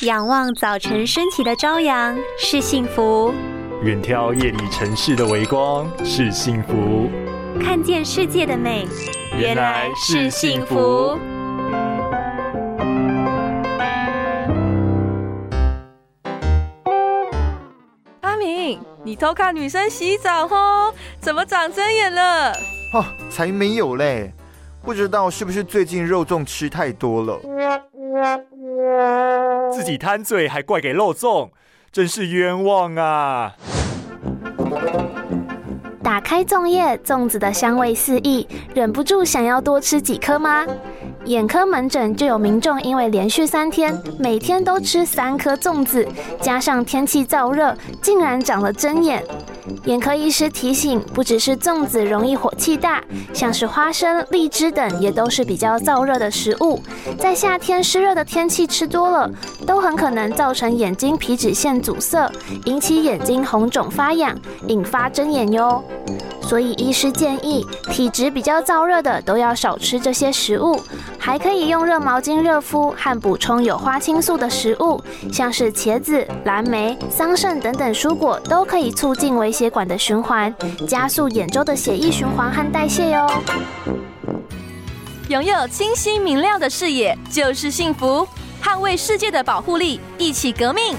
仰望早晨升起的朝阳是幸福，远眺夜里城市的微光是幸福，看见世界的美原来是幸福。阿明，你偷看女生洗澡哦？怎么长针眼了？哦，才没有嘞！不知道是不是最近肉粽吃太多了。自己贪嘴还怪给肉粽，真是冤枉啊！打开粽叶，粽子的香味四溢，忍不住想要多吃几颗吗？眼科门诊就有民众因为连续三天每天都吃三颗粽子，加上天气燥热，竟然长了针眼。眼科医师提醒，不只是粽子容易火气大，像是花生、荔枝等也都是比较燥热的食物，在夏天湿热的天气吃多了，都很可能造成眼睛皮脂腺阻塞，引起眼睛红肿发痒，引发睁眼哟。所以医师建议，体质比较燥热的都要少吃这些食物，还可以用热毛巾热敷和补充有花青素的食物，像是茄子、蓝莓、桑葚等等蔬果，都可以促进微血管的循环，加速眼周的血液循环和代谢哟。拥有清晰明亮的视野就是幸福，捍卫世界的保护力，一起革命。